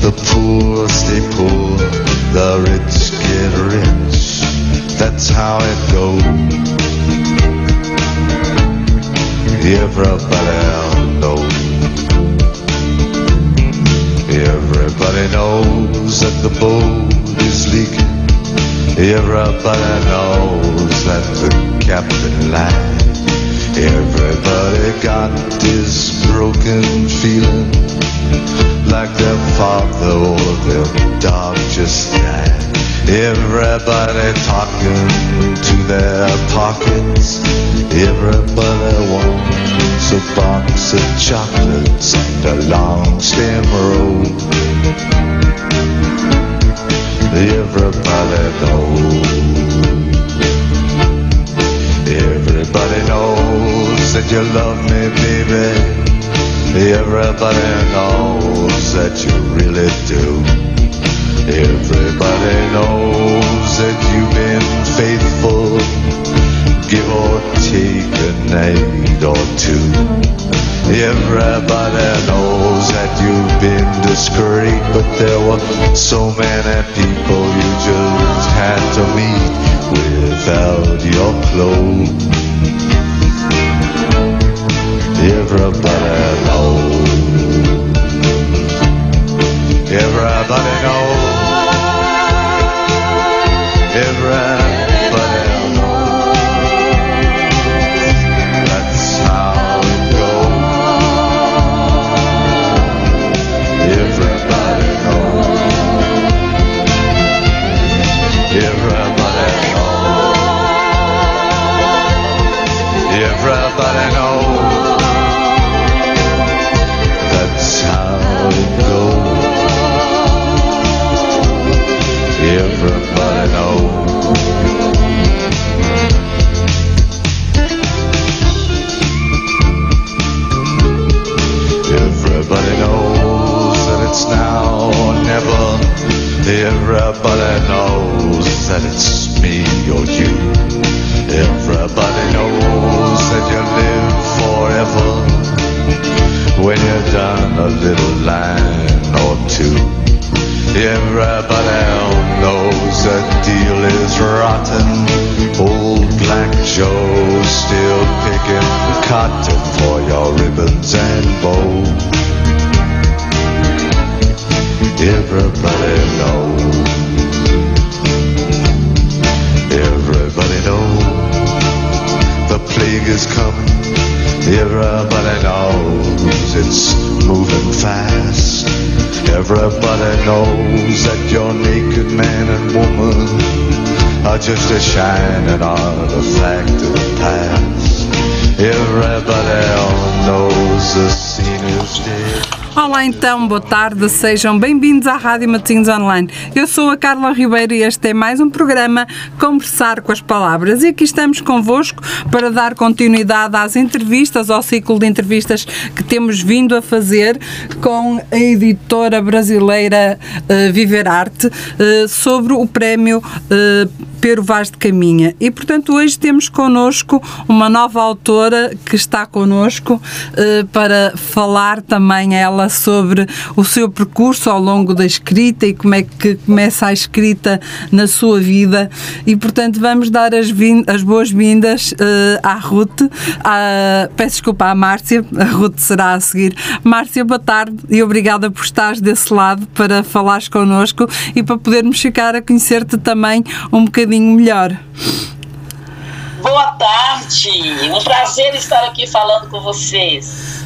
The poor stay poor, the rich get rich. That's how it goes. Everybody knows. Everybody knows that the boat is leaking. Everybody knows that the captain lied. Everybody got this broken feeling like their father or their dog just died. Everybody talking to their pockets. Everybody wants a box of chocolates and a long stem road. Everybody knows. Everybody knows that you love me, baby. Everybody knows that you really do. Everybody knows that you've been faithful. Give or take a night or two. Everybody knows that you've been discreet, but there were so many people you just had to meet without your clothes. Everybody knows. Everybody knows. Woman are just a shining artifact of the past. Everybody knows the scene is dead. Olá então, boa tarde, sejam bem-vindos à Rádio Matosinhos Online. Eu sou a Carla Ribeiro e este é mais um programa Conversar com as Palavras. E aqui estamos convosco para dar continuidade às entrevistas, ao ciclo de entrevistas que temos vindo a fazer com a editora brasileira eh, Viver Arte eh, sobre o prémio eh, Pero Vaz de Caminha. E, portanto, hoje temos connosco uma nova autora que está connosco eh, para falar também ela sobre o seu percurso ao longo da escrita e como é que começa a escrita na sua vida. E, portanto, vamos dar as, as boas-vindas eh, à Ruth, à, peço desculpa à Márcia, a Ruth será a seguir. Márcia, boa tarde e obrigada por estares desse lado para falares connosco e para podermos ficar a conhecer-te também um bocadinho melhor. Boa tarde, um prazer estar aqui falando com vocês.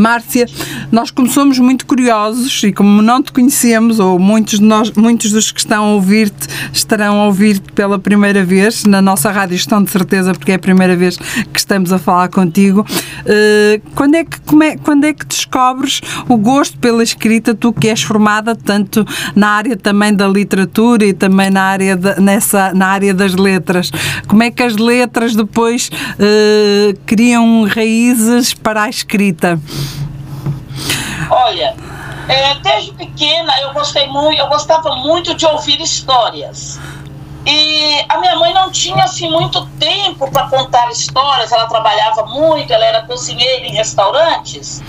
Márcia, nós como somos muito curiosos e como não te conhecemos, ou muitos, de nós, muitos dos que estão a ouvir-te estarão a ouvir-te pela primeira vez, na nossa rádio estão de certeza porque é a primeira vez que estamos a falar contigo, eh, quando, é que, é, quando é que descobres o gosto pela escrita, tu que és formada tanto na área também da literatura e também na área, da- nessa, na área das letras, como é que as letras depois eh, criam raízes para a escrita? Olha, é, desde pequena eu gostei muito, eu gostava muito de ouvir histórias. E a minha mãe não tinha assim muito tempo para contar histórias, ela trabalhava muito, ela era cozinheira em restaurantes.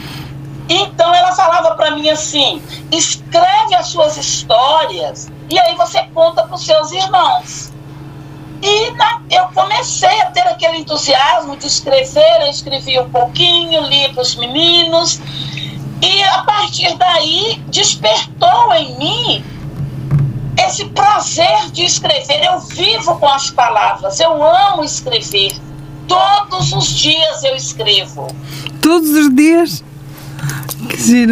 Então ela falava para mim assim: escreve as suas histórias e aí você conta para os seus irmãos. E na, eu comecei a ter aquele entusiasmo de escrever, eu escrevi um pouquinho, li para os meninos, e a partir daí despertou em mim esse prazer de escrever. Eu vivo com as palavras, eu amo escrever. Todos os dias eu escrevo. Todos os dias?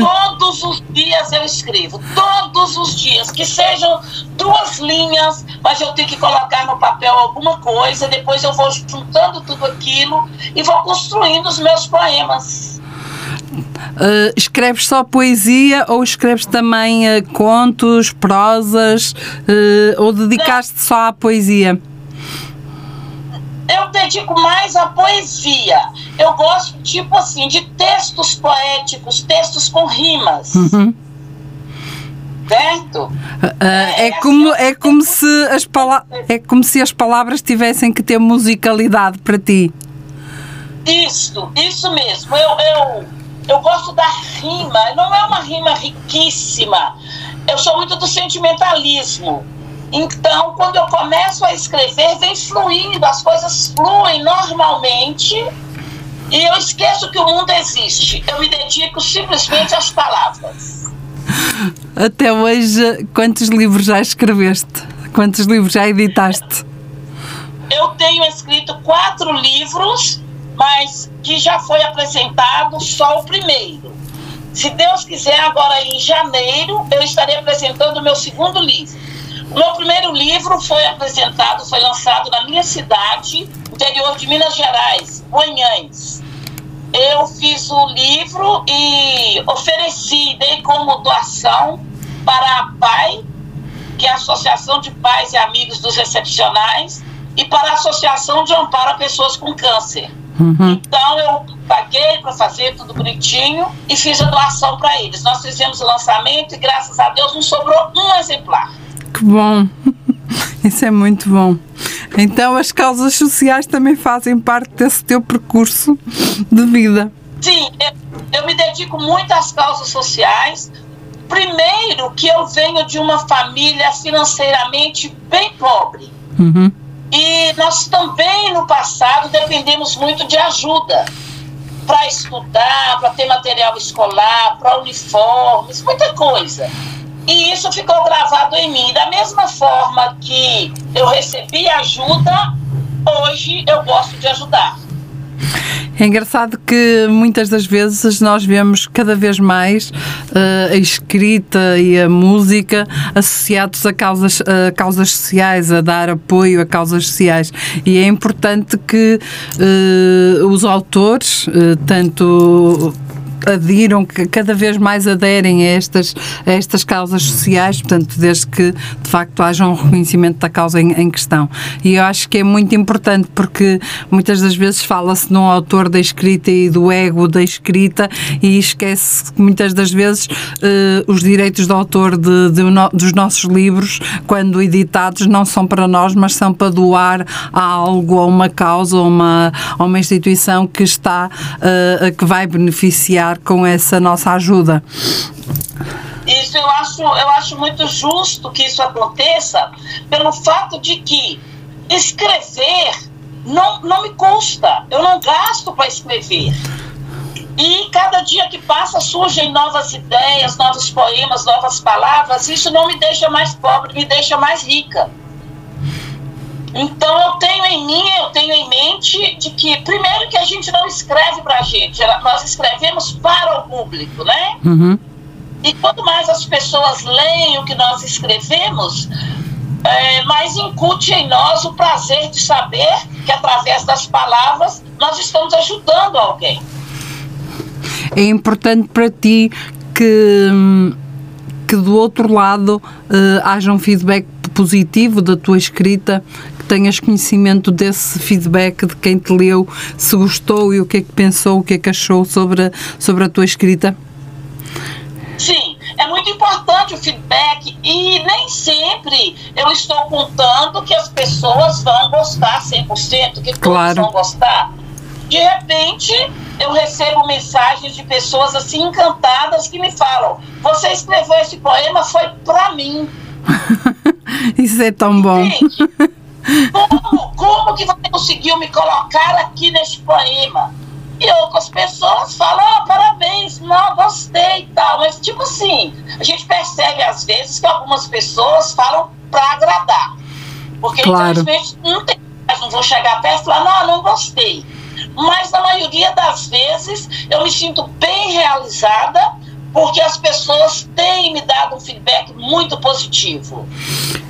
Todos os dias eu escrevo, todos os dias, que sejam duas linhas, mas eu tenho que colocar no papel alguma coisa, depois eu vou juntando tudo aquilo e vou construindo os meus poemas. Uh, escreves só poesia ou escreves também uh, contos, prosas uh, ou dedicaste só à poesia? eu dedico mais à poesia. Eu gosto, tipo assim, de textos poéticos, textos com rimas. Uhum. Certo? É, é, como, assim, é, como se as pala é como se as palavras tivessem que ter musicalidade para ti. Isso, isso mesmo. Eu, eu, eu gosto da rima. Não é uma rima riquíssima. Eu sou muito do sentimentalismo. Então, quando eu começo a escrever, vem fluindo, as coisas fluem normalmente e eu esqueço que o mundo existe. Eu me dedico simplesmente às palavras. Até hoje, quantos livros já escreveste? Quantos livros já editaste? Eu tenho escrito quatro livros, mas que já foi apresentado só o primeiro. Se Deus quiser, agora em janeiro, eu estarei apresentando o meu segundo livro. O meu primeiro livro foi apresentado, foi lançado na minha cidade, interior de Minas Gerais, Guanhães. Eu fiz o livro e ofereci, dei como doação para a PAI, que é a Associação de Pais e Amigos dos Excepcionais, e para a Associação de Amparo a Pessoas com Câncer. Uhum. Então eu paguei para fazer tudo bonitinho e fiz a doação para eles. Nós fizemos o lançamento e graças a Deus não sobrou um exemplar. Que bom! Isso é muito bom. Então, as causas sociais também fazem parte desse teu percurso de vida. Sim, eu, eu me dedico muito às causas sociais. Primeiro, que eu venho de uma família financeiramente bem pobre. Uhum. E nós também, no passado, dependemos muito de ajuda para estudar, para ter material escolar, para uniformes, muita coisa. E isso ficou gravado em mim. Da mesma forma que eu recebi ajuda, hoje eu gosto de ajudar. É engraçado que muitas das vezes nós vemos cada vez mais uh, a escrita e a música associados a causas, a causas sociais, a dar apoio a causas sociais. E é importante que uh, os autores, uh, tanto adiram, que cada vez mais aderem a estas, a estas causas sociais, portanto, desde que de facto haja um reconhecimento da causa em, em questão. E eu acho que é muito importante porque muitas das vezes fala-se num autor da escrita e do ego da escrita e esquece que muitas das vezes uh, os direitos do autor de, de no, dos nossos livros, quando editados, não são para nós, mas são para doar a algo, a uma causa, a uma, a uma instituição que está, uh, que vai beneficiar com essa nossa ajuda. Isso eu acho, eu acho muito justo que isso aconteça, pelo fato de que escrever não, não me custa, eu não gasto para escrever. E cada dia que passa surgem novas ideias, novos poemas, novas palavras. Isso não me deixa mais pobre, me deixa mais rica. Então eu tenho em mim, eu tenho em mente de que primeiro que a gente não escreve para a gente, nós escrevemos para o público, né? Uhum. E quanto mais as pessoas leem o que nós escrevemos, é, mais incute em nós o prazer de saber que através das palavras nós estamos ajudando alguém. É importante para ti que, que do outro lado uh, haja um feedback positivo da tua escrita tenhas conhecimento desse feedback de quem te leu, se gostou e o que é que pensou, o que é que achou sobre a, sobre a tua escrita? Sim, é muito importante o feedback e nem sempre eu estou contando que as pessoas vão gostar 100%, que claro. todos vão gostar. De repente, eu recebo mensagens de pessoas assim encantadas que me falam: Você escreveu esse poema, foi para mim. Isso é tão bom. Gente, como, como que você conseguiu me colocar aqui neste poema? E outras pessoas falam, oh, parabéns, não, gostei e tal. Mas, tipo assim, a gente percebe às vezes que algumas pessoas falam para agradar. Porque, claro. infelizmente, não tem não vou chegar perto e falar, não, não gostei. Mas, na maioria das vezes, eu me sinto bem realizada porque as pessoas têm me dado um feedback muito positivo.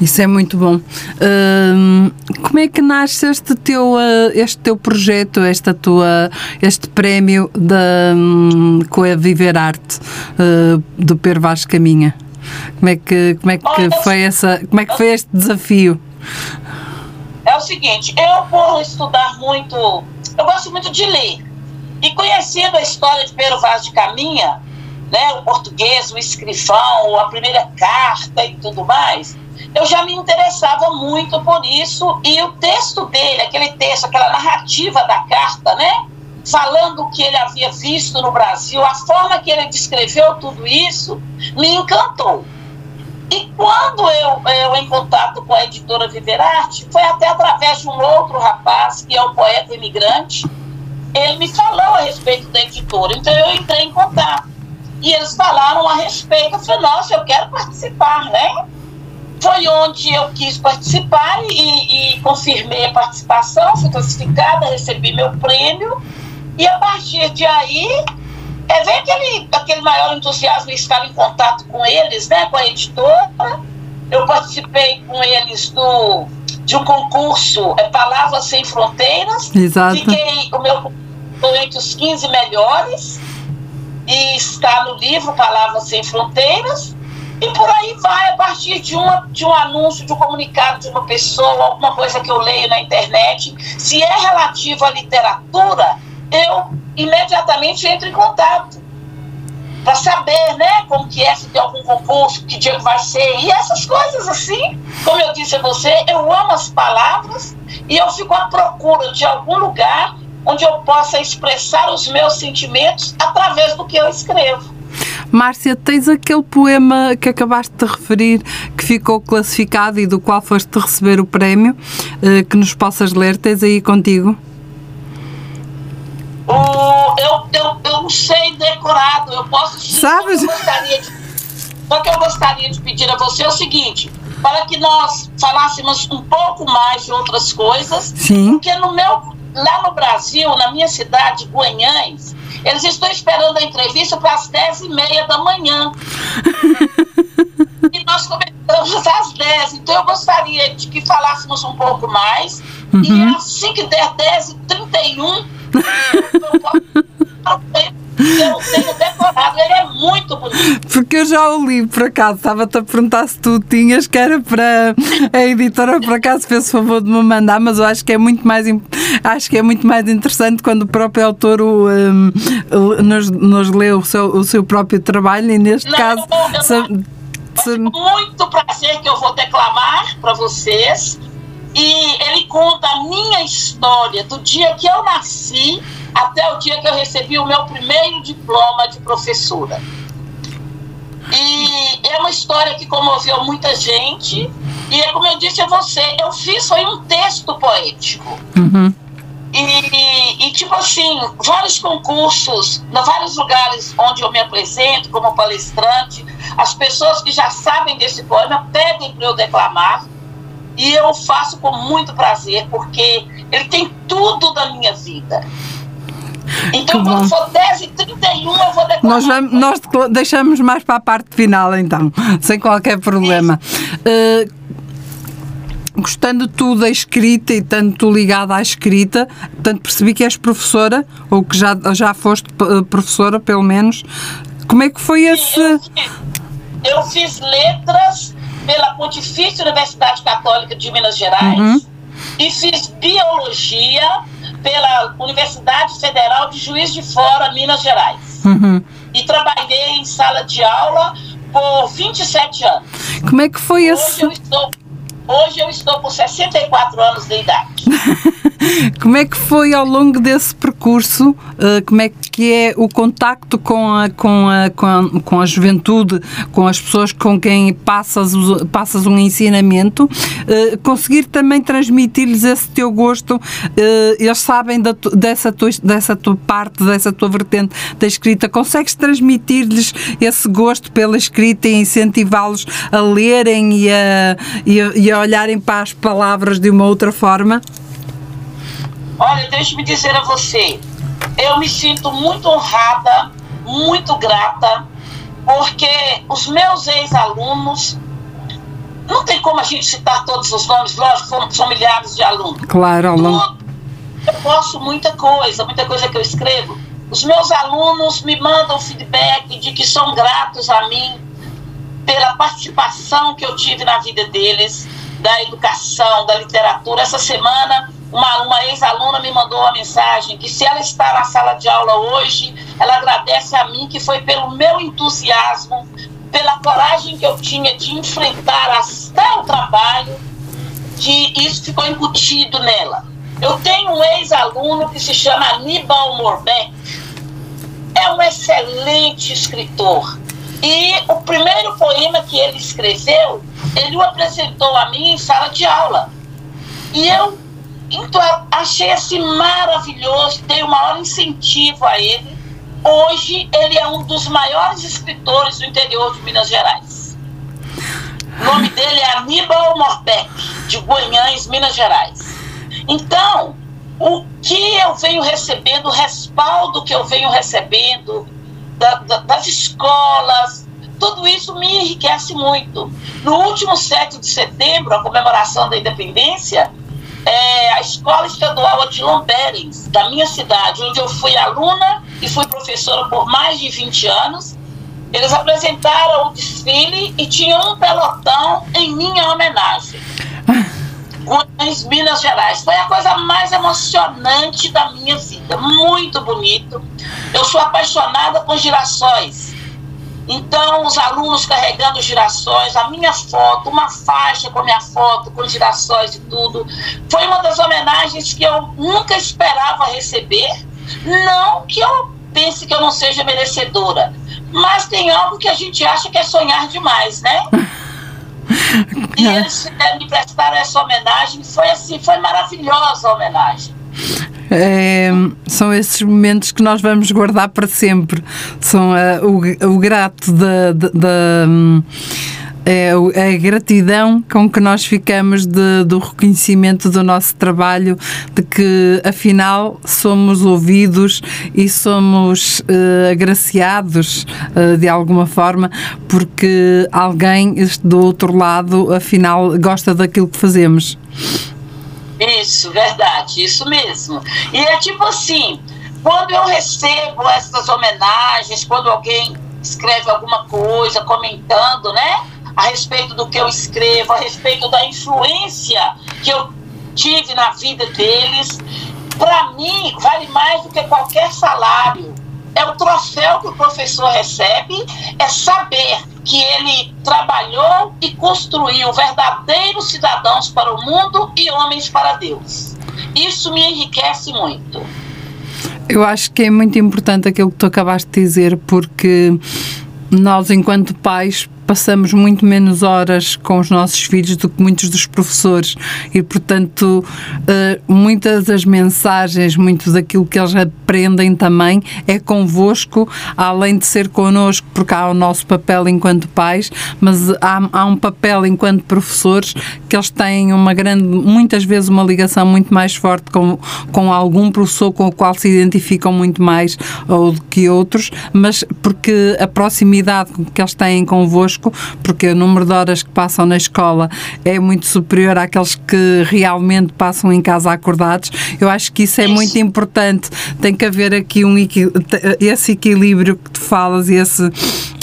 Isso é muito bom. Hum, como é que nasce este teu, uh, este teu projeto, esta tua, este prémio da, um, com a Viver Arte uh, do Pedro Vaz Caminha? Como é que, como é que Olha, foi essa, como é que foi este desafio? É o seguinte, eu por estudar muito, eu gosto muito de ler. E conhecendo a história de Pedro Vaz de Caminha, né, o português, o escrivão, a primeira carta e tudo mais, eu já me interessava muito por isso e o texto dele, aquele texto, aquela narrativa da carta, né, falando o que ele havia visto no Brasil, a forma que ele descreveu tudo isso, me encantou. E quando eu, eu em contato com a editora Viverarte, foi até através de um outro rapaz, que é o poeta imigrante, ele me falou a respeito da editora, então eu entrei em contato. E eles falaram a respeito. Eu falei, nossa, eu quero participar, né? Foi onde eu quis participar e, e confirmei a participação, fui classificada, recebi meu prêmio. E a partir de aí, é ver aquele, aquele maior entusiasmo em estar em contato com eles, né? Com a editora. Eu participei com eles do, de um concurso é, Palavras Sem Fronteiras. Exato. Fiquei o meu entre os 15 melhores e está no livro Palavras Sem Fronteiras. E por aí vai, a partir de, uma, de um anúncio, de um comunicado de uma pessoa, alguma coisa que eu leio na internet, se é relativo à literatura, eu imediatamente entro em contato para saber, né, como que é, se tem algum concurso, que dia vai ser, e essas coisas assim. Como eu disse a você, eu amo as palavras e eu fico à procura de algum lugar onde eu possa expressar os meus sentimentos através do que eu escrevo. Márcia, tens aquele poema que acabaste de referir que ficou classificado e do qual foste receber o prémio, eh, que nos possas ler? Tens aí contigo? O, eu, eu, eu não sei decorado, eu posso sim, Sabes? Só que eu gostaria de pedir a você o seguinte, para que nós falássemos um pouco mais de outras coisas, Sim. porque no meu lá no Brasil, na minha cidade, Guanhães, eles estão esperando a entrevista para as 10 e meia da manhã. e nós começamos às 10. Então eu gostaria de que falássemos um pouco mais. Uhum. E assim que der 10 e 31, eu posso eu tenho decorado, ele é muito bonito. Porque eu já o li, por acaso, estava-te a perguntar se tu tinhas, que era para a editora, por acaso fez o favor de me mandar, mas eu acho que é muito mais, acho que é muito mais interessante quando o próprio autor o, um, nos, nos lê o seu, o seu próprio trabalho e neste não, caso... Eu, se, se... Muito prazer que eu vou declamar para vocês e ele conta a minha história do dia que eu nasci até o dia que eu recebi o meu primeiro diploma de professora. E é uma história que comoveu muita gente. E é como eu disse a você, eu fiz foi um texto poético. Uhum. E, e, tipo assim, vários concursos, em vários lugares onde eu me apresento como palestrante, as pessoas que já sabem desse poema pedem para eu declamar. E eu faço com muito prazer, porque ele tem tudo da minha vida. Então, quando for 10 e 31 eu vou declarar. Nós, vamos, nós deixamos mais para a parte final, então, sem qualquer problema. Uh, gostando tu da escrita e tanto ligada à escrita, portanto percebi que és professora, ou que já, já foste eh, professora, pelo menos. Como é que foi esse. Eu fiz, eu fiz letras pela Pontifícia Universidade Católica de Minas Gerais uhum. e fiz biologia pela Universidade Federal de Juiz de Fora, Minas Gerais. Uhum. E trabalhei em sala de aula por 27 anos. Como é que foi hoje esse? Eu estou, hoje eu estou com 64 anos de idade. como é que foi ao longo desse percurso? Uh, como é que é o contacto com a, com, a, com, a, com a juventude, com as pessoas com quem passas, passas um ensinamento? Uh, conseguir também transmitir-lhes esse teu gosto? Uh, eles sabem da, dessa, tua, dessa tua parte, dessa tua vertente da escrita? Consegues transmitir-lhes esse gosto pela escrita e incentivá-los a lerem e a, e a, e a olharem para as palavras de uma outra forma? Olha, deixe-me dizer a você, eu me sinto muito honrada, muito grata, porque os meus ex-alunos, não tem como a gente citar todos os nomes, lógico, são milhares de alunos. Claro, aluno. Eu posto muita coisa, muita coisa que eu escrevo. Os meus alunos me mandam feedback de que são gratos a mim pela participação que eu tive na vida deles, da educação, da literatura. Essa semana uma, uma ex-aluna me mandou uma mensagem que se ela está na sala de aula hoje, ela agradece a mim que foi pelo meu entusiasmo, pela coragem que eu tinha de enfrentar até o trabalho, que isso ficou embutido nela. Eu tenho um ex-aluno que se chama Aníbal Morbeck, é um excelente escritor. E o primeiro poema que ele escreveu, ele o apresentou a mim em sala de aula. E eu então, achei assim maravilhoso, dei o maior incentivo a ele. Hoje, ele é um dos maiores escritores do interior de Minas Gerais. O nome dele é Aníbal Morbeck, de Goiânia, Minas Gerais. Então, o que eu venho recebendo, o respaldo que eu venho recebendo da, da, das escolas, tudo isso me enriquece muito. No último 7 de setembro, a comemoração da independência, é, a Escola Estadual Adilon Berens, da minha cidade, onde eu fui aluna e fui professora por mais de 20 anos. Eles apresentaram o desfile e tinham um pelotão em minha homenagem. Goiás, Minas Gerais. Foi a coisa mais emocionante da minha vida. Muito bonito. Eu sou apaixonada por girassóis. Então, os alunos carregando girassóis, a minha foto, uma faixa com a minha foto, com girassóis e tudo. Foi uma das homenagens que eu nunca esperava receber. Não que eu pense que eu não seja merecedora, mas tem algo que a gente acha que é sonhar demais, né? E eles me prestaram essa homenagem, foi assim, foi maravilhosa a homenagem. É, são esses momentos que nós vamos guardar para sempre. São uh, o, o grato da. é a gratidão com que nós ficamos de, do reconhecimento do nosso trabalho, de que afinal somos ouvidos e somos uh, agraciados uh, de alguma forma, porque alguém do outro lado afinal gosta daquilo que fazemos. Isso, verdade, isso mesmo. E é tipo assim, quando eu recebo essas homenagens, quando alguém escreve alguma coisa comentando, né, a respeito do que eu escrevo, a respeito da influência que eu tive na vida deles, para mim vale mais do que qualquer salário. É o troféu que o professor recebe, é saber que ele trabalhou e construiu verdadeiros cidadãos para o mundo e homens para Deus. Isso me enriquece muito. Eu acho que é muito importante aquilo que tu acabaste de dizer, porque nós, enquanto pais, passamos muito menos horas com os nossos filhos do que muitos dos professores. E, portanto, eh, muitas das mensagens, muito daquilo que eles aprendem também é convosco, além de ser connosco, porque há o nosso papel enquanto pais, mas há, há um papel enquanto professores que eles têm uma grande, muitas vezes uma ligação muito mais forte com, com algum professor com o qual se identificam muito mais ou do que outros, mas porque a proximidade que eles têm convosco connosco, porque o número de horas que passam na escola é muito superior àqueles que realmente passam em casa acordados. Eu acho que isso é muito importante. Tem que haver aqui um esse equilíbrio que tu falas, esse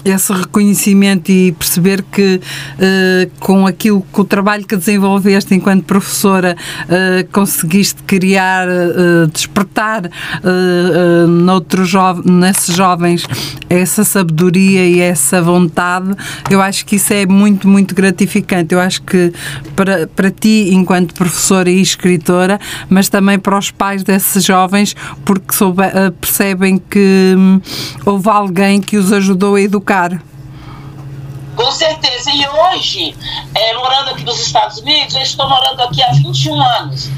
esse reconhecimento e perceber que uh, com aquilo, com o trabalho que desenvolveste enquanto professora, uh, conseguiste criar, uh, despertar uh, noutros jo nesses jovens essa sabedoria e essa vontade, eu acho que isso é muito, muito gratificante. Eu acho que para, para ti, enquanto professora e escritora, mas também para os pais desses jovens, porque soube, percebem que hum, houve alguém que os ajudou a educar. Com certeza. E hoje, é, morando aqui nos Estados Unidos, eu estou morando aqui há 21 anos.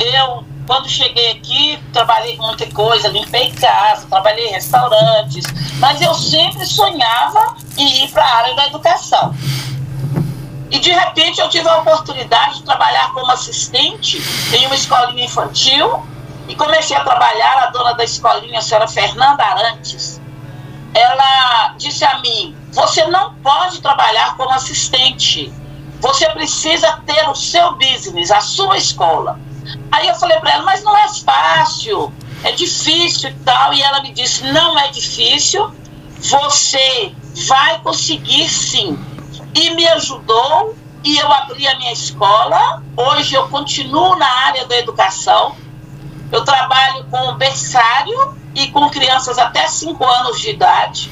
Eu, quando cheguei aqui, trabalhei com muita coisa, limpei casa, trabalhei em restaurantes, mas eu sempre sonhava em ir para a área da educação. E de repente eu tive a oportunidade de trabalhar como assistente em uma escolinha infantil e comecei a trabalhar. A dona da escolinha, a senhora Fernanda Arantes, ela disse a mim: você não pode trabalhar como assistente. Você precisa ter o seu business, a sua escola. Aí eu falei para ela, mas não é fácil, é difícil e tal. E ela me disse: não é difícil, você vai conseguir sim. E me ajudou e eu abri a minha escola. Hoje eu continuo na área da educação. Eu trabalho com berçário e com crianças até 5 anos de idade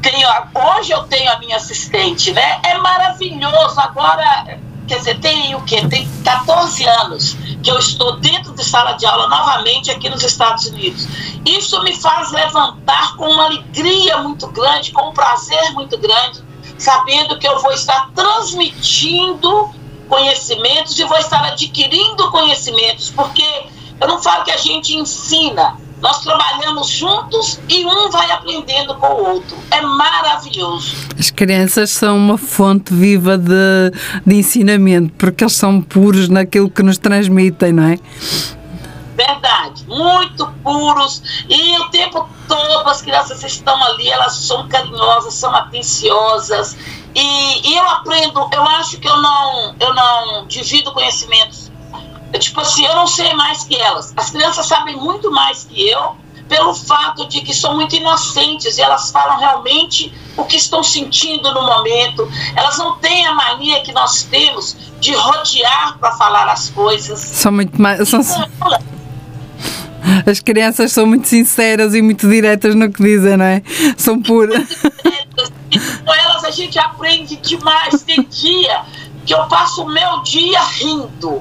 tenho, hoje eu tenho a minha assistente, né? É maravilhoso. Agora, quer dizer, tem o quê? Tem 14 anos que eu estou dentro de sala de aula novamente aqui nos Estados Unidos. Isso me faz levantar com uma alegria muito grande, com um prazer muito grande, sabendo que eu vou estar transmitindo conhecimentos e vou estar adquirindo conhecimentos, porque eu não falo que a gente ensina, nós trabalhamos juntos e um vai aprendendo com o outro. É maravilhoso. As crianças são uma fonte viva de, de ensinamento, porque eles são puros naquilo que nos transmitem, não é? Verdade, muito puros. E o tempo todo as crianças estão ali, elas são carinhosas, são atenciosas. E, e eu aprendo, eu acho que eu não, eu não divido conhecimentos tipo assim, eu não sei mais que elas. As crianças sabem muito mais que eu, pelo fato de que são muito inocentes e elas falam realmente o que estão sentindo no momento. Elas não têm a mania que nós temos de rodear para falar as coisas. São muito mais. São... As crianças são muito sinceras e muito diretas no que dizem, não é? São puras. Com elas a gente aprende demais. Tem dia que eu passo o meu dia rindo.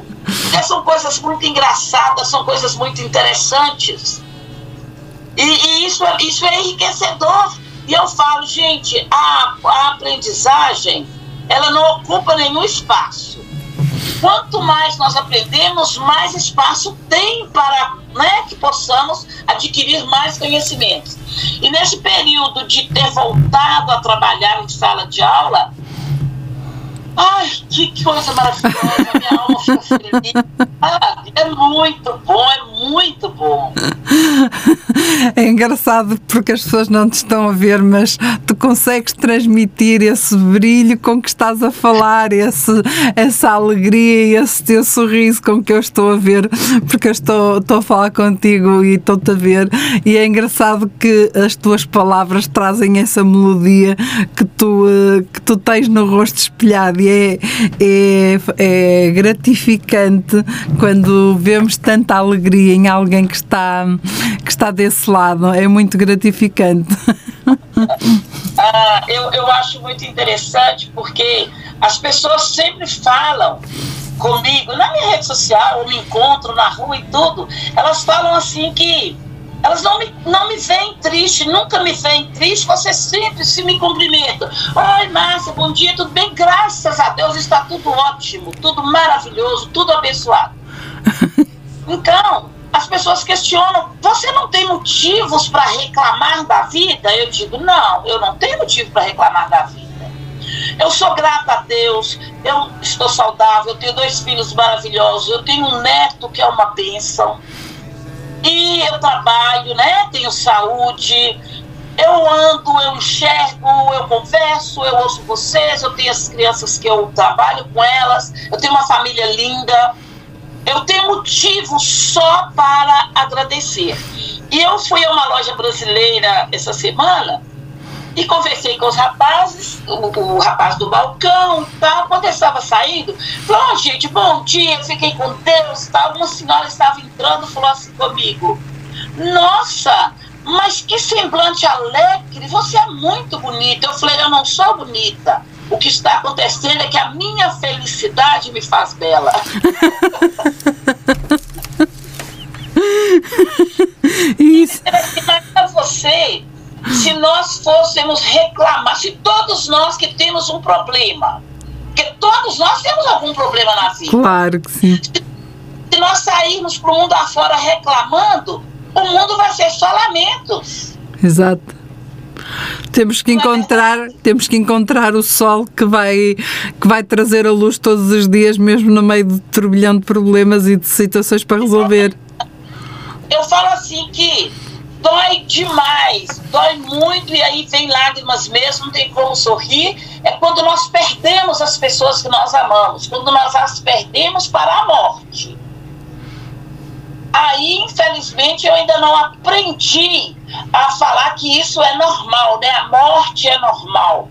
É, são coisas muito engraçadas, são coisas muito interessantes. E, e isso, é, isso é enriquecedor. E eu falo, gente, a, a aprendizagem, ela não ocupa nenhum espaço. Quanto mais nós aprendemos, mais espaço tem para né, que possamos adquirir mais conhecimentos. E nesse período de ter voltado a trabalhar em sala de aula, Ai, que coisa maravilhosa, minha alma fica feliz. Ah, é muito bom, é muito bom. É engraçado porque as pessoas não te estão a ver, mas tu consegues transmitir esse brilho com que estás a falar, esse, essa alegria e esse teu sorriso com que eu estou a ver, porque eu estou, estou a falar contigo e estou-te a ver. E é engraçado que as tuas palavras trazem essa melodia que tu, eh, que tu tens no rosto espelhado é, é, é gratificante quando vemos tanta alegria em alguém que está, que está desse lado. É muito gratificante. Ah, eu, eu acho muito interessante porque as pessoas sempre falam comigo na minha rede social, ou me encontro na rua e tudo, elas falam assim que elas não me, não me veem triste, nunca me veem triste, você sempre se me cumprimenta. Oi, Márcia, bom dia, tudo bem? Graças a Deus está tudo ótimo, tudo maravilhoso, tudo abençoado. Então, as pessoas questionam: você não tem motivos para reclamar da vida? Eu digo: não, eu não tenho motivo para reclamar da vida. Eu sou grata a Deus, eu estou saudável, eu tenho dois filhos maravilhosos, eu tenho um neto que é uma bênção. E eu trabalho, né? Tenho saúde, eu ando, eu enxergo, eu converso, eu ouço vocês, eu tenho as crianças que eu trabalho com elas, eu tenho uma família linda. Eu tenho motivo só para agradecer. E eu fui a uma loja brasileira essa semana E conversei com os rapazes, o, o rapaz do balcão e tal. Quando eu estava saindo, falou: oh, gente, bom dia, fiquei com Deus tal. Uma senhora estava entrando e falou assim comigo: Nossa, mas que semblante alegre, você é muito bonita. Eu falei: Eu não sou bonita. O que está acontecendo é que a minha felicidade me faz bela. Isso. Imagina você se nós fôssemos reclamar, se todos nós que temos um problema, porque todos nós temos algum problema na vida. Claro que sim. Se nós sairmos para o mundo afora reclamando, o mundo vai ser só lamentos. Exato. Temos que encontrar, temos que encontrar o sol que vai, que vai trazer a luz todos os dias, mesmo no meio de turbilhão de problemas e de situações para resolver. Eu falo assim que dói demais, dói muito e aí vem lágrimas mesmo, não tem como sorrir. É quando nós perdemos as pessoas que nós amamos, quando nós as perdemos para a morte. Aí, infelizmente, eu ainda não aprendi a falar que isso é normal, né? A morte é normal.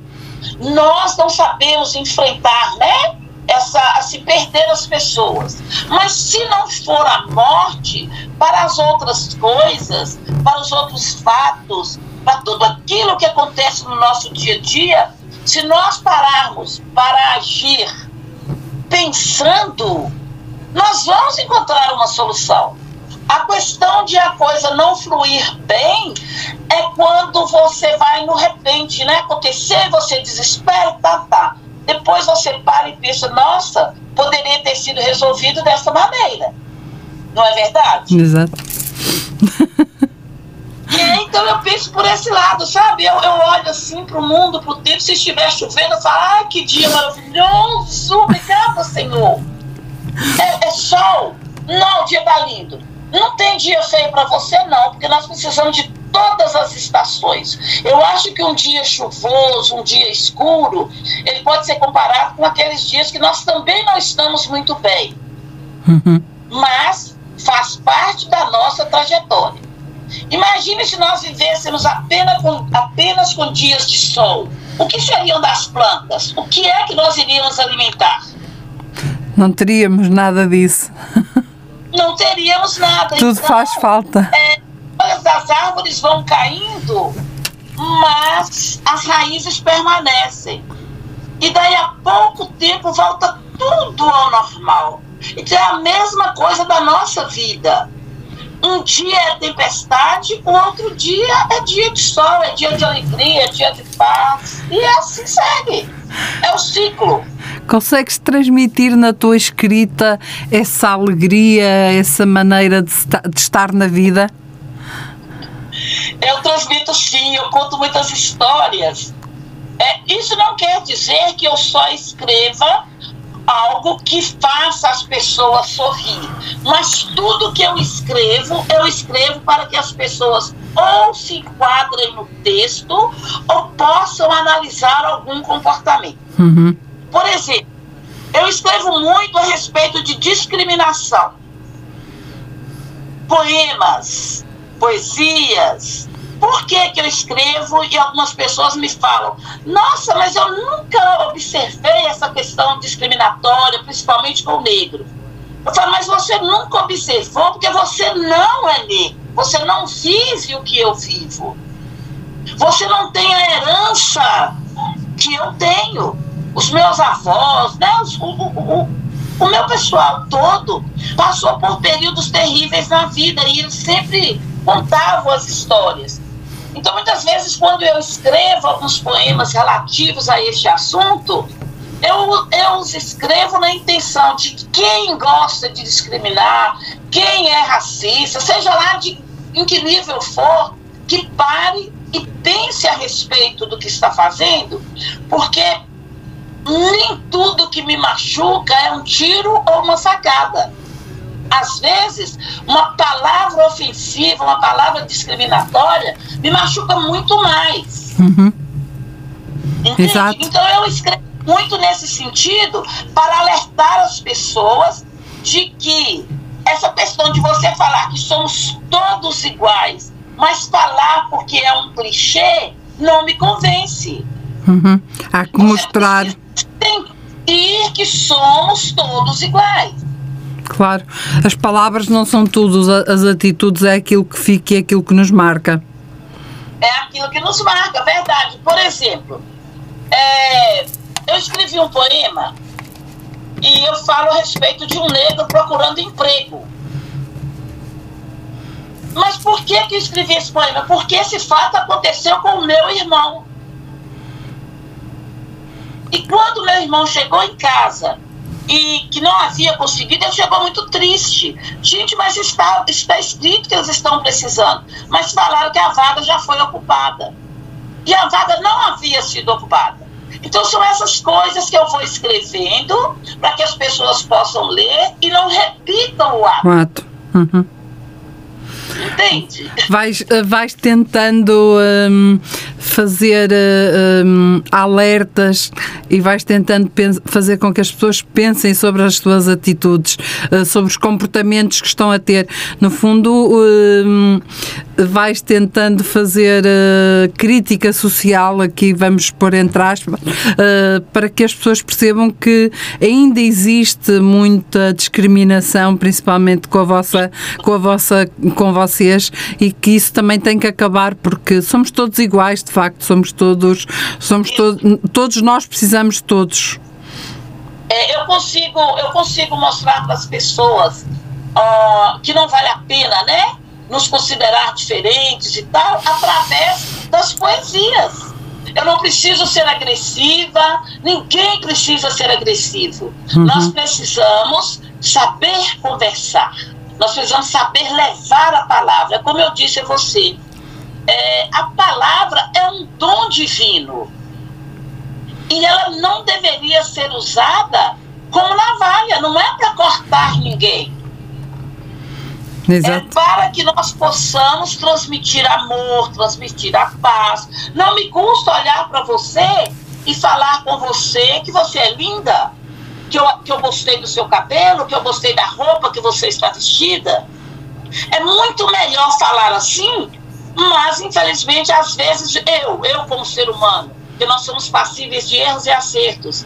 Nós não sabemos enfrentar, né? Essa, a se perder as pessoas. Mas se não for a morte, para as outras coisas, para os outros fatos, para tudo aquilo que acontece no nosso dia a dia, se nós pararmos para agir pensando, nós vamos encontrar uma solução. A questão de a coisa não fluir bem é quando você vai no repente, né? Acontecer, você desespera, tá, tá. Depois você para e pensa, nossa, poderia ter sido resolvido dessa maneira. Não é verdade? Exato. E aí, então eu penso por esse lado, sabe? Eu, eu olho assim para o mundo, para o tempo, se estiver chovendo, eu falo, ai, que dia maravilhoso, obrigada, Senhor. É, é sol. Não, o dia tá lindo. Não tem dia feio para você, não, porque nós precisamos de todas as estações. Eu acho que um dia chuvoso, um dia escuro, ele pode ser comparado com aqueles dias que nós também não estamos muito bem. Uhum. Mas faz parte da nossa trajetória. Imagine se nós vivêssemos apenas com, apenas com dias de sol. O que seriam das plantas? O que é que nós iríamos alimentar? Não teríamos nada disso. Não teríamos nada. Tudo então, faz falta. É, as árvores vão caindo, mas as raízes permanecem. E daí a pouco tempo volta tudo ao normal. Então é a mesma coisa da nossa vida. Um dia é tempestade, o outro dia é dia de sol, é dia de alegria, é dia de paz. E assim segue. É o ciclo. Consegues transmitir na tua escrita essa alegria, essa maneira de estar na vida? Eu transmito sim, eu conto muitas histórias. É, isso não quer dizer que eu só escreva algo que faça as pessoas sorrir. Mas tudo que eu escrevo, eu escrevo para que as pessoas ou se enquadrem no texto ou possam analisar algum comportamento. Uhum. Por exemplo, eu escrevo muito a respeito de discriminação. Poemas, poesias. Por que, que eu escrevo e algumas pessoas me falam: Nossa, mas eu nunca observei essa questão discriminatória, principalmente com o negro. Eu falo, mas você nunca observou porque você não é negro. Você não vive o que eu vivo. Você não tem a herança que eu tenho. Os meus avós, né, os- o, o- o- meu pessoal todo passou por períodos terríveis na vida e eles sempre contavam as histórias. Então, muitas vezes, quando eu escrevo alguns poemas relativos a este assunto, eu, eu os escrevo na intenção de que quem gosta de discriminar, quem é racista, seja lá de em que nível for, que pare e pense a respeito do que está fazendo, porque nem tudo que me machuca é um tiro ou uma facada. Às vezes, uma palavra ofensiva, uma palavra discriminatória, me machuca muito mais. Uhum. Exato. Então eu escrevo muito nesse sentido para alertar as pessoas de que essa questão de você falar que somos todos iguais, mas falar porque é um clichê, não me convence. Uhum. Há que mostrar. Sentir que somos todos iguais. Claro, as palavras não são tudo, as atitudes é aquilo que fica e é aquilo que nos marca. É aquilo que nos marca, verdade. Por exemplo, é, eu escrevi um poema e eu falo a respeito de um negro procurando emprego. Mas por que, que eu escrevi esse poema? Porque esse fato aconteceu com o meu irmão. E quando meu irmão chegou em casa e que não havia conseguido, ele chegou muito triste. Gente, mas está, está escrito que eles estão precisando. Mas falaram que a vaga já foi ocupada. E a vaga não havia sido ocupada. Então são essas coisas que eu vou escrevendo para que as pessoas possam ler e não repitam o ato. O ato. Uhum. Entende? Vais, eh, vais tentando um, fazer uh, um, alertas e vais tentando fazer com que as pessoas pensem sobre as suas atitudes, uh, sobre os comportamentos que estão a ter. No fundo, uh, vais tentando fazer uh, crítica social, aqui vamos pôr entre aspas, para que as pessoas percebam que ainda existe muita discriminação, principalmente com a vossa, com a vossa, com vocês, e que isso também tem que acabar porque somos todos iguais, de facto, somos todos, somos to todos nós precisamos de todos. É, eu consigo, eu consigo mostrar para as pessoas uh, que não vale a pena, né? Nos considerar diferentes e tal, através das poesias. Eu não preciso ser agressiva, ninguém precisa ser agressivo. Uhum. Nós precisamos saber conversar. Nós precisamos saber levar a palavra. Como eu disse a você, é, a palavra é um dom divino. E ela não deveria ser usada como navalha, não é para cortar ninguém. Exato. É para que nós possamos transmitir amor, transmitir a paz. Não me custa olhar para você e falar com você que você é linda, que eu, que eu gostei do seu cabelo, que eu gostei da roupa que você está vestida. É muito melhor falar assim mas, infelizmente, às vezes, eu, eu como ser humano, que nós somos passíveis de erros e acertos,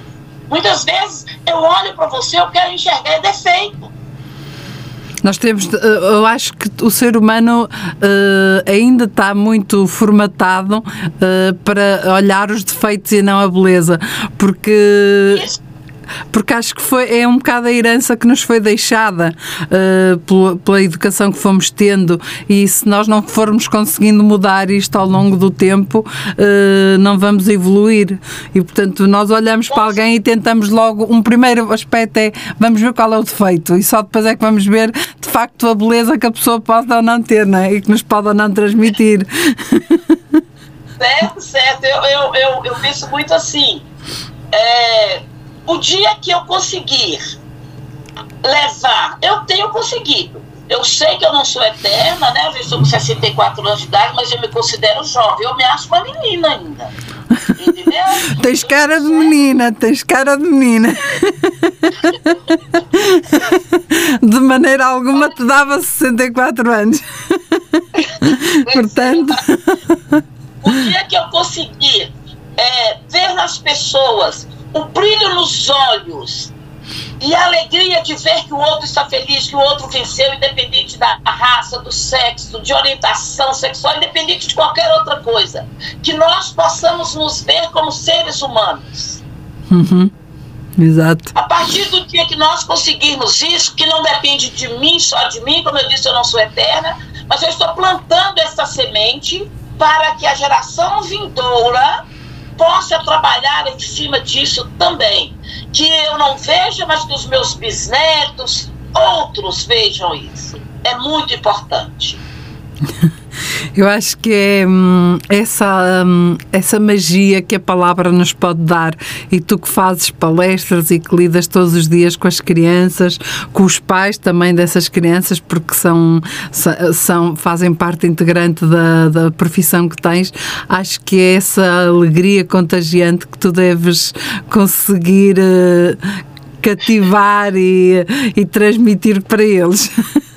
muitas vezes eu olho para você, eu quero enxergar defeito. Nós temos, eh, eu acho que o ser humano uh, ainda está muito formatado uh, para olhar os defeitos e não a beleza, porque. Isso porque acho que foi, é um bocado a herança que nos foi deixada uh, pela, pela, educação que fomos tendo e se nós não formos conseguindo mudar isto ao longo do tempo, uh, não vamos evoluir. E portanto, nós olhamos para alguém e tentamos logo, um primeiro aspecto é vamos ver qual é o defeito e só depois é que vamos ver de facto a beleza que a pessoa pode ou não ter, não é? E que nos pode ou não transmitir. Certo, certo. Eu, eu, eu, eu penso muito assim. É, o dia que eu conseguir levar, eu tenho conseguido. Eu sei que eu não sou eterna, né? Eu estou com 64 anos de idade, mas eu me considero jovem. Eu me acho uma menina ainda. Entendeu? tens cara de menina, tens cara de menina. De maneira alguma te dava 64 anos. Portanto. O dia que eu conseguir é, ver nas pessoas o brilho nos olhos e a alegria de ver que o outro está feliz, que o outro venceu, independente da raça, do sexo, de orientação sexual, independente de qualquer outra coisa. Que nós possamos nos ver como seres humanos. Uhum. Exato. A partir do dia que nós conseguirmos isso, que não depende de mim, só de mim, como eu disse, eu não sou eterna, mas eu estou plantando essa semente para que a geração vindoura possa trabalhar em cima disso também. Que eu não veja, mas que os meus bisnetos, outros vejam isso. É muito importante. Eu acho que é hum, essa, hum, essa magia que a palavra nos pode dar e tu que fazes palestras e que lidas todos os dias com as crianças, com os pais também dessas crianças, porque são, são fazem parte integrante da, da profissão que tens, acho que é essa alegria contagiante que tu deves conseguir uh, cativar e, e transmitir para eles.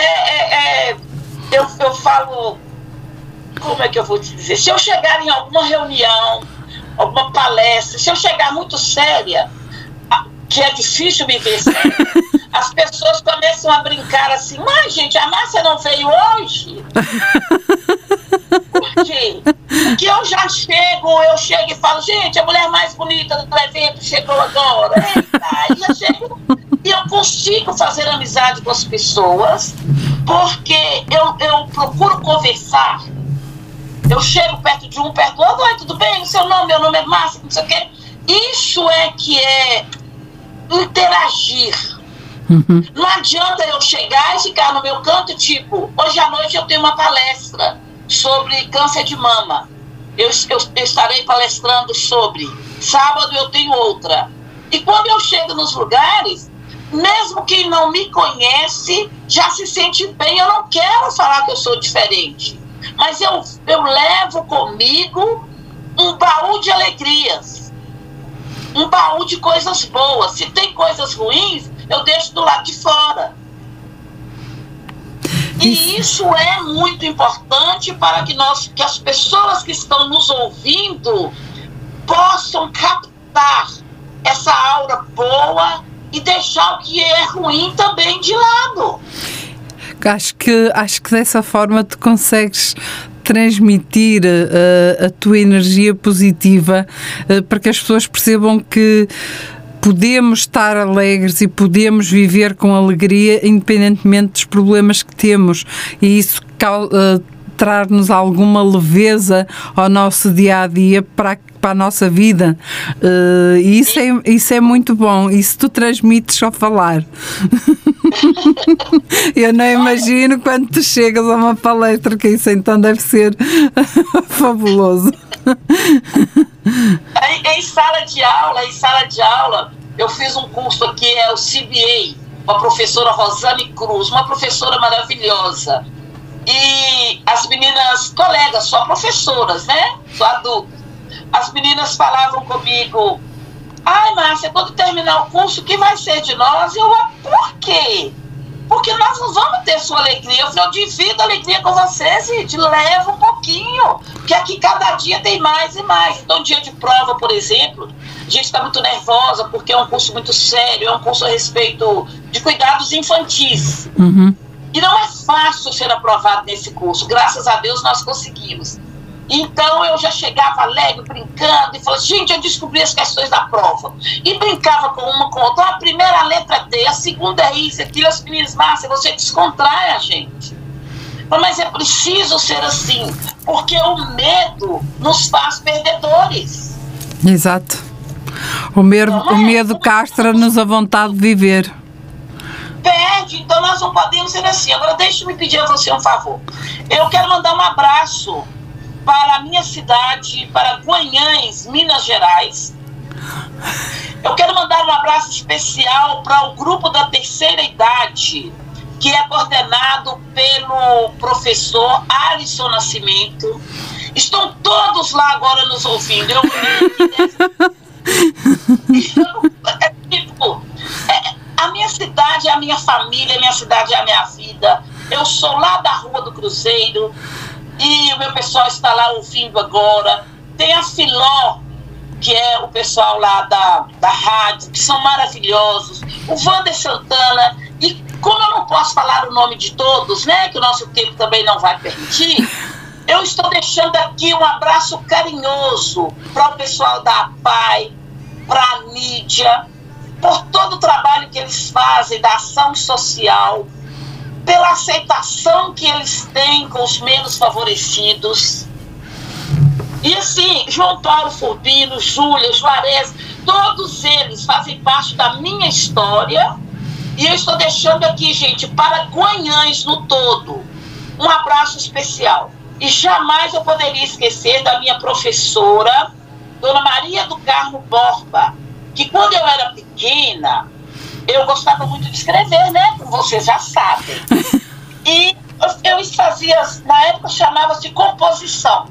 É, é eu, eu falo como é que eu vou te dizer? Se eu chegar em alguma reunião, alguma palestra, se eu chegar muito séria, que é difícil me ver séria, as pessoas começam a brincar assim, mas gente, a Márcia não veio hoje? Por quê? Porque eu já chego, eu chego e falo, gente, a mulher mais bonita do evento chegou agora. Eita, aí eu chego e eu consigo fazer amizade com as pessoas, porque eu, eu procuro conversar. Eu chego perto de um, perto do outro, oi, tudo bem? Seu nome, meu nome é Márcia, não sei o quê. Isso é que é interagir. Uhum. Não adianta eu chegar e ficar no meu canto, tipo, hoje à noite eu tenho uma palestra sobre câncer de mama. Eu, eu, eu estarei palestrando sobre. Sábado eu tenho outra. E quando eu chego nos lugares, mesmo quem não me conhece já se sente bem. Eu não quero falar que eu sou diferente, mas eu, eu levo comigo um baú de alegrias, um baú de coisas boas. Se tem coisas ruins, eu deixo do lado de fora. E isso é muito importante para que, nós, que as pessoas que estão nos ouvindo possam captar e deixar o que é ruim também de lado. Acho que, acho que dessa forma tu consegues transmitir uh, a tua energia positiva uh, para que as pessoas percebam que podemos estar alegres e podemos viver com alegria independentemente dos problemas que temos e isso uh, traz-nos alguma leveza ao nosso dia a dia para, para a nossa vida. Uh, e isso é, isso é muito bom. Isso tu transmites ao falar. Eu não imagino quando tu chegas a uma palestra, que isso então deve ser fabuloso. Em, em, sala de aula, em sala de aula, eu fiz um curso aqui, é o CBA, com a professora Rosane Cruz, uma professora maravilhosa. E as meninas, colegas, só professoras, né? Só adultas. As meninas falavam comigo, ai, Márcia, quando terminar o curso, o que vai ser de nós? Eu, ah, por quê? Porque nós não vamos ter sua alegria. Eu falei, eu divido a alegria com vocês, gente. Leva um pouquinho. Porque aqui cada dia tem mais e mais. Então, dia de prova, por exemplo, a gente está muito nervosa porque é um curso muito sério, é um curso a respeito de cuidados infantis. Uhum. E não é fácil ser aprovado nesse curso. Graças a Deus nós conseguimos. Então eu já chegava alegre, brincando, e falava, gente, eu descobri as questões da prova. E brincava com uma, com outra. A primeira letra é D, a segunda é isso, aquilo, as meninas, Márcia, você descontrai a gente. Mas é preciso ser assim, porque o medo nos faz perdedores. Exato. O medo, é? o medo castra-nos a vontade de viver perde, então nós não podemos ser assim. Agora, deixe-me pedir a você um favor. Eu quero mandar um abraço para a minha cidade, para Guanhães, Minas Gerais. Eu quero mandar um abraço especial para o grupo da terceira idade, que é coordenado pelo professor Alisson Nascimento. Estão todos lá agora nos ouvindo. Eu, eu, minha cidade é a minha família, minha cidade é a minha vida. Eu sou lá da Rua do Cruzeiro e o meu pessoal está lá ouvindo agora. Tem a Filó, que é o pessoal lá da, da rádio, que são maravilhosos. O Wander Santana. E como eu não posso falar o nome de todos, né, que o nosso tempo também não vai permitir, eu estou deixando aqui um abraço carinhoso para o pessoal da PAI, para a Nídia, por todo o trabalho que eles fazem da ação social, pela aceitação que eles têm com os menos favorecidos. E assim, João Paulo Furbino, Júlia, Juarez, todos eles fazem parte da minha história. E eu estou deixando aqui, gente, para Guanhães no todo, um abraço especial. E jamais eu poderia esquecer da minha professora, Dona Maria do Carmo Borba, que quando eu era pequena, eu gostava muito de escrever, né? Como vocês já sabem. E eu, eu fazia, na época chamava-se composição.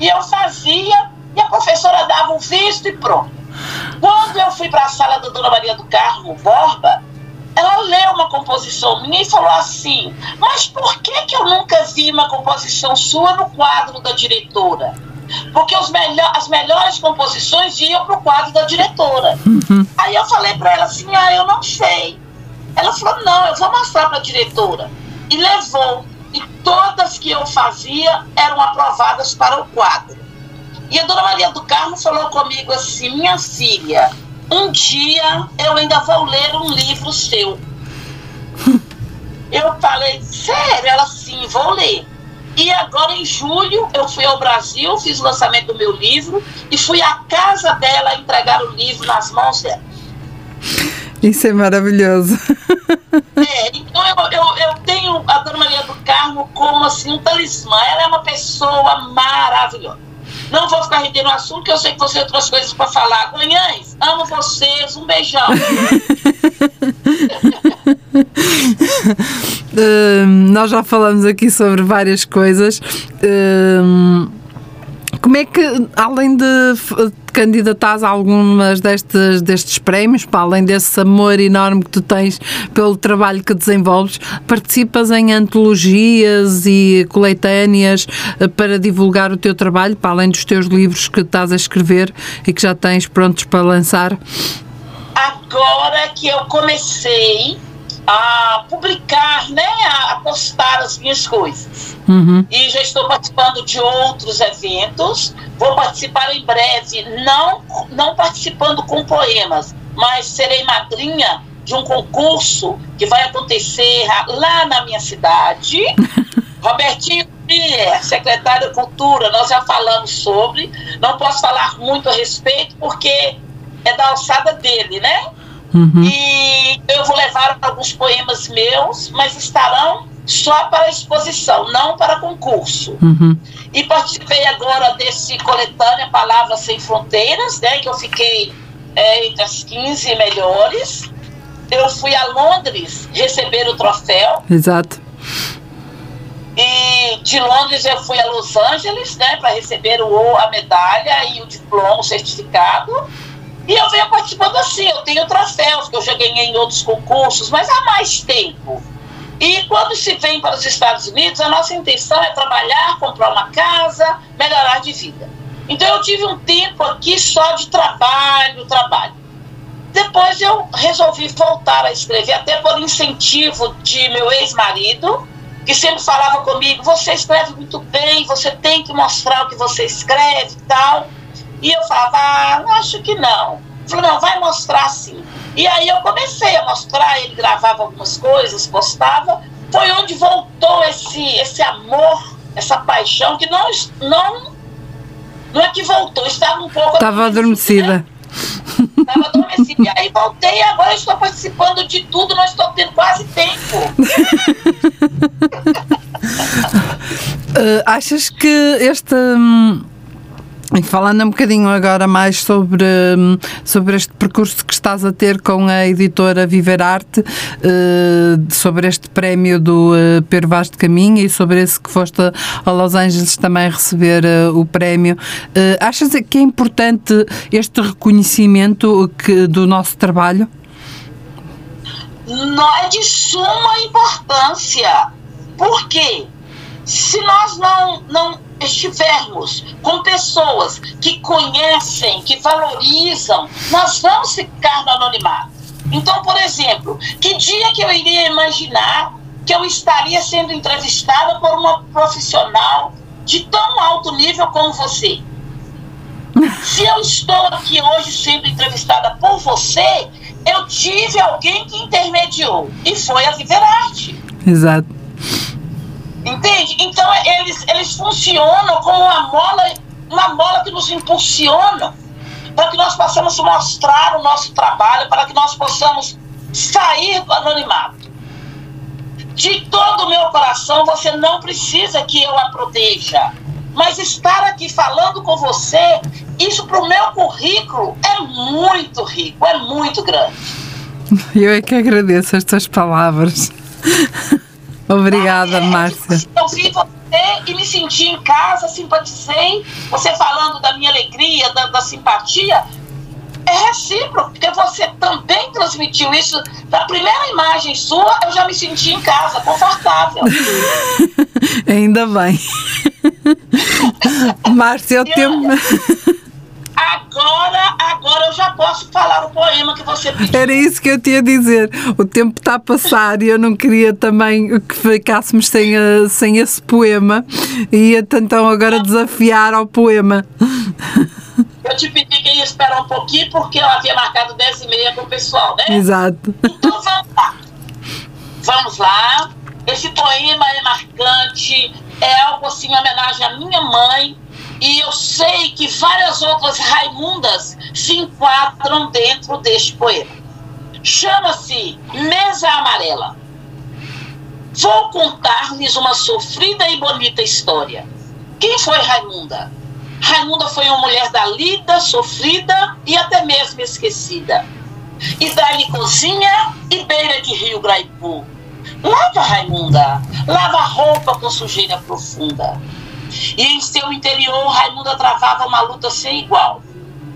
E eu fazia, e a professora dava um visto e pronto. Quando eu fui para a sala da Dona Maria do Carmo Borba, ela leu uma composição minha e falou assim: Mas por que, que eu nunca vi uma composição sua no quadro da diretora? Porque os melhor, as melhores composições iam para o quadro da diretora. Uhum. Aí eu falei para ela assim: Ah, eu não sei. Ela falou: Não, eu vou mostrar para a diretora. E levou. E todas que eu fazia eram aprovadas para o quadro. E a dona Maria do Carmo falou comigo assim: Minha filha um dia eu ainda vou ler um livro seu. Eu falei, sério? Ela sim, vou ler. E agora em julho eu fui ao Brasil, fiz o lançamento do meu livro e fui à casa dela entregar o livro nas mãos dela. Isso é maravilhoso. É, então eu, eu, eu tenho a Dona Maria do Carmo como assim um talismã. Ela é uma pessoa maravilhosa. Não vou ficar rendendo o assunto, que eu sei que você tem outras coisas para falar. Ganhães, amo vocês, um beijão. uh, nós já falamos aqui sobre várias coisas. Uh, como é que, além de candidatares a algumas destes, destes prémios, para além desse amor enorme que tu tens pelo trabalho que desenvolves, participas em antologias e coletâneas eh, para divulgar o teu trabalho, para além dos teus livros que estás a escrever e que já tens prontos para lançar? Agora que eu comecei a publicar, né, a postar as minhas coisas. Uhum. E já estou participando de outros eventos. Vou participar em breve, não, não participando com poemas, mas serei madrinha de um concurso que vai acontecer lá na minha cidade. Robertinho secretário de Cultura, nós já falamos sobre. Não posso falar muito a respeito porque é da alçada dele, né? Uhum. E eu vou levar alguns poemas meus, mas estarão só para exposição, não para concurso. Uhum. E participei agora desse coletânea Palavras Sem Fronteiras, né, que eu fiquei é, entre as 15 melhores. Eu fui a Londres receber o troféu. Exato. E de Londres eu fui a Los Angeles, né, para receber o, a medalha e o diploma, o certificado. E eu venho participando assim, eu tenho troféus que eu já ganhei em outros concursos, mas há mais tempo. E quando se vem para os Estados Unidos, a nossa intenção é trabalhar, comprar uma casa, melhorar de vida. Então eu tive um tempo aqui só de trabalho, trabalho. Depois eu resolvi voltar a escrever, até por incentivo de meu ex-marido, que sempre falava comigo: você escreve muito bem, você tem que mostrar o que você escreve e tal. E eu falava, ah, acho que não. Falei, não, vai mostrar sim. E aí eu comecei a mostrar, ele gravava algumas coisas, postava. Foi onde voltou esse, esse amor, essa paixão, que não, não, não é que voltou, estava um pouco. Estava adormecida. Né? Estava adormecida. E aí voltei e agora estou participando de tudo, não estou tendo quase tempo. uh, achas que este. Hum e falando um bocadinho agora mais sobre, hum, sobre este percurso que estás a ter com a editora Viver Arte, eh, sobre este prémio do eh, Pedro Vaz de Caminha e sobre esse que foste a Los Angeles também receber eh, o prémio, achas que é importante este reconhecimento que, do nosso trabalho? Não é de suma importância. Por quê? Se nós não, não estivermos com pessoas que conhecem, que valorizam, nós vamos ficar no anonimato. Então, por exemplo, que dia que eu iria imaginar que eu estaria sendo entrevistada por uma profissional de tão alto nível como você? Se eu estou aqui hoje sendo entrevistada por você, eu tive alguém que intermediou e foi a Viverarte. Exato. Entende? Então eles, eles funcionam como uma mola, uma mola que nos impulsiona para que nós possamos mostrar o nosso trabalho, para que nós possamos sair do anonimato. De todo o meu coração, você não precisa que eu a proteja. Mas estar aqui falando com você, isso para o meu currículo é muito rico, é muito grande. Eu é que agradeço estas palavras. Obrigada, Márcia. Eu vi você e me senti em casa, simpatizei. Você falando da minha alegria, da, da simpatia. É é recíproco, porque você também transmitiu isso. Na primeira imagem sua, eu já me senti em casa, confortável. Ainda bem. Márcia, eu tenho. Agora, agora eu já posso falar o poema que você pediu. Era isso que eu tinha a dizer. O tempo está a passar e eu não queria também que ficássemos sem, a, sem esse poema. E ia então agora desafiar ao poema. Eu te pedi que ia esperar um pouquinho porque eu havia marcado 10 e meia com o pessoal, né? Exato. Então vamos lá. Vamos lá. Esse poema é marcante, é algo assim, em homenagem à minha mãe, e eu sei que várias outras Raimundas se enquadram dentro deste poema. Chama-se Mesa Amarela. Vou contar-lhes uma sofrida e bonita história. Quem foi Raimunda? Raimunda foi uma mulher da lida, sofrida e até mesmo esquecida. E dali cozinha e beira de rio Graipu. Lava, Raimunda, lava roupa com sujeira profunda. E em seu interior, Raimunda travava uma luta sem igual.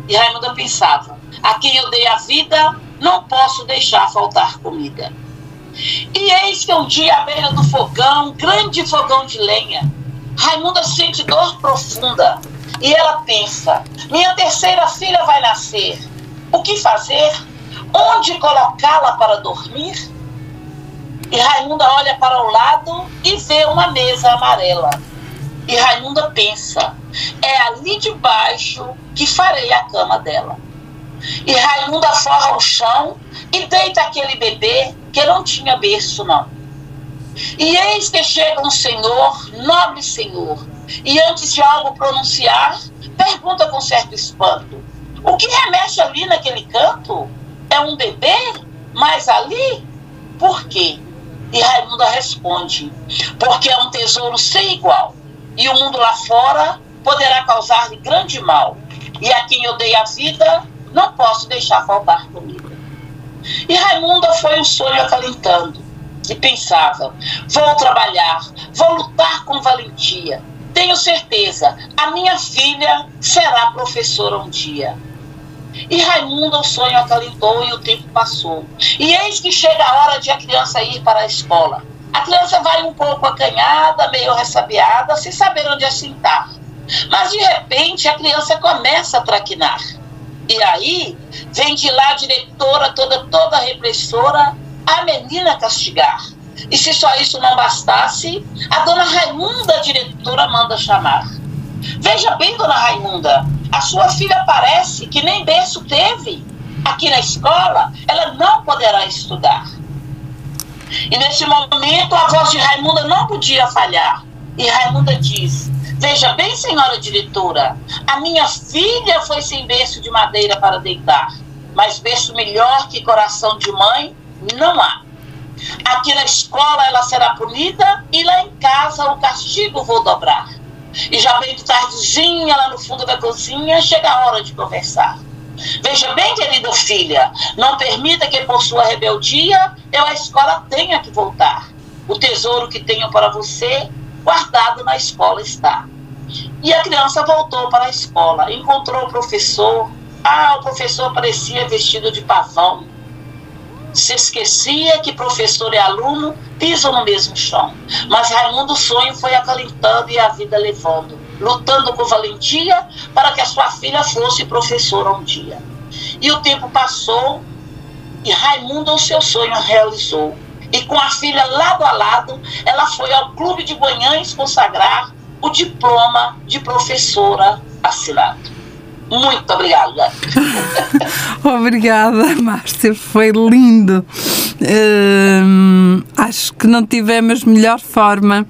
E Raimunda pensava: a quem eu dei a vida, não posso deixar faltar comida. E eis que um dia, à beira do fogão, grande fogão de lenha, Raimunda sente dor profunda. E ela pensa: minha terceira filha vai nascer. O que fazer? Onde colocá-la para dormir? E Raimunda olha para o lado e vê uma mesa amarela e Raimunda pensa: é ali debaixo que farei a cama dela. E Raimunda forra o chão e deita aquele bebê que não tinha berço, não. E eis que chega um senhor, nobre senhor, e antes de algo pronunciar, pergunta com certo espanto: O que remexe ali naquele canto? É um bebê? Mas ali? Por quê? E Raimunda responde: Porque é um tesouro sem igual e o mundo lá fora poderá causar-lhe grande mal. E a quem eu dei a vida, não posso deixar faltar comida. E Raimunda foi um sonho acalentando. E pensava: vou trabalhar, vou lutar com valentia. Tenho certeza, a minha filha será professora um dia. E Raimunda o sonho acalentou e o tempo passou. E eis que chega a hora de a criança ir para a escola. A criança vai um pouco acanhada, meio ressabiada, sem saber onde assentar. Mas de repente a criança começa a traquinar. E aí vem de lá a diretora, toda, toda repressora, a menina castigar. E se só isso não bastasse, a dona Raimunda, a diretora, manda chamar. Veja bem, dona Raimunda, a sua filha parece que nem berço teve. Aqui na escola, ela não poderá estudar. E nesse momento a voz de Raimunda não podia falhar. E Raimunda diz: Veja bem, senhora diretora, a minha filha foi sem berço de madeira para deitar, mas berço melhor que coração de mãe não há. Aqui na escola ela será punida e lá em casa o castigo vou dobrar. E já bem de tardezinha, lá no fundo da cozinha, chega a hora de conversar. Veja bem, querida filha, não permita que por sua rebeldia eu à escola tenha que voltar. O tesouro que tenho para você, guardado na escola está. E a criança voltou para a escola, encontrou o professor. Ah, o professor parecia vestido de pavão. Se esquecia que professor e aluno pisam no mesmo chão. Mas Raimundo o sonho foi acalentando e a vida levando lutando com valentia para que a sua filha fosse professora um dia. E o tempo passou e Raimundo o seu sonho realizou. E com a filha lado a lado, ela foi ao Clube de Guanhães consagrar o diploma de professora assinado. Muito obrigada. obrigada, Márcia. Foi lindo. Uh, acho que não tivemos melhor forma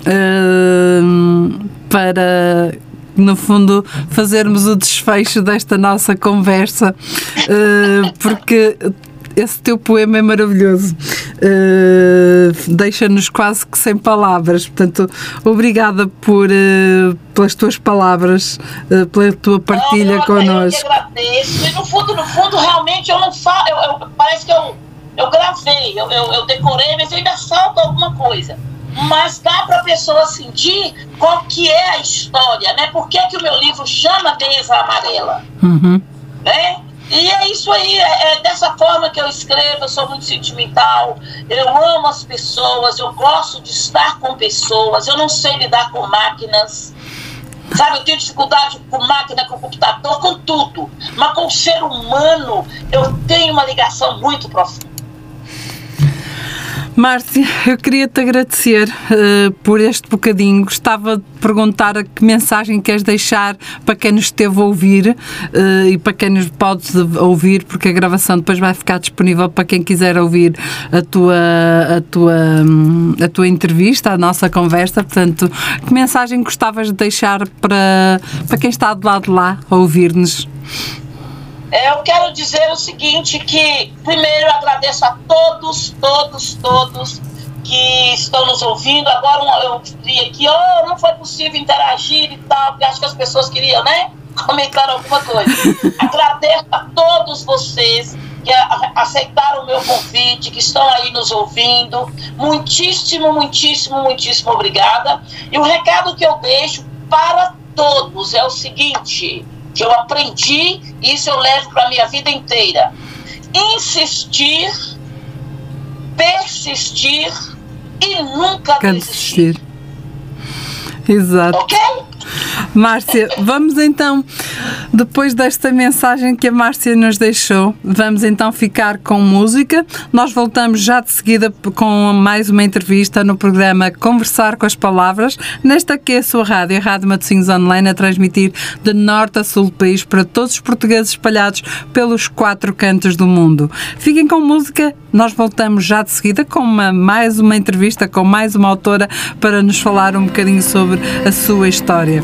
uh, para no fundo, fazermos o desfecho desta nossa conversa, uh, porque esse teu poema é maravilhoso. Uh, Deixa-nos quase que sem palavras. Portanto, obrigada por, uh, pelas tuas palavras, pela tua partilha não, connosco. Eu agradeço. E no fundo, no fundo, realmente eu não falo. Eu, eu, parece que eu, eu gravei, eu, eu, eu decorei, mas ainda falta alguma coisa mas dá para a pessoa sentir qual que é a história, né? Por que, que o meu livro chama Mesa Amarela? Uhum. Né? E é isso aí, é, é, dessa forma que eu escrevo, eu sou muito sentimental, eu amo as pessoas, eu gosto de estar com pessoas, eu não sei lidar com máquinas. Sabe, eu tenho dificuldade com máquina, com computador, com tudo. Mas com o ser humano, eu tenho uma ligação muito profunda. Márcia, eu queria te agradecer uh, por este bocadinho. Gostava de perguntar que mensagem queres deixar para quem nos esteve a ouvir uh, e para quem nos pode ouvir, porque a gravação depois vai ficar disponível para quem quiser ouvir a tua, a tua, a tua entrevista, a nossa conversa. Portanto, que mensagem gostavas de deixar para, para quem está do lado de lá a ouvir-nos? É, eu quero dizer o seguinte, que primeiro agradeço a todos, todos, todos que estão nos ouvindo. Agora eu vi aqui, oh, não foi possível interagir e tal, porque acho que as pessoas queriam, né? Comentar alguma coisa. agradeço a todos vocês que aceitaram o meu convite, que estão aí nos ouvindo. Muitíssimo, muitíssimo, muitíssimo obrigada. E o recado que eu deixo para todos é o seguinte: que eu aprendi, isso eu levo para a minha vida inteira. Insistir, persistir e nunca desistir. Exato. Ok? Márcia, vamos então, depois desta mensagem que a Márcia nos deixou, vamos então ficar com música. Nós voltamos já de seguida com mais uma entrevista no programa Conversar com as Palavras, nesta que é a sua rádio, a Rádio Matosinhos Online, a transmitir de norte a sul do país para todos os portugueses espalhados pelos quatro cantos do mundo. Fiquem com música, nós voltamos já de seguida com uma, mais uma entrevista com mais uma autora para nos falar um bocadinho sobre a sua história.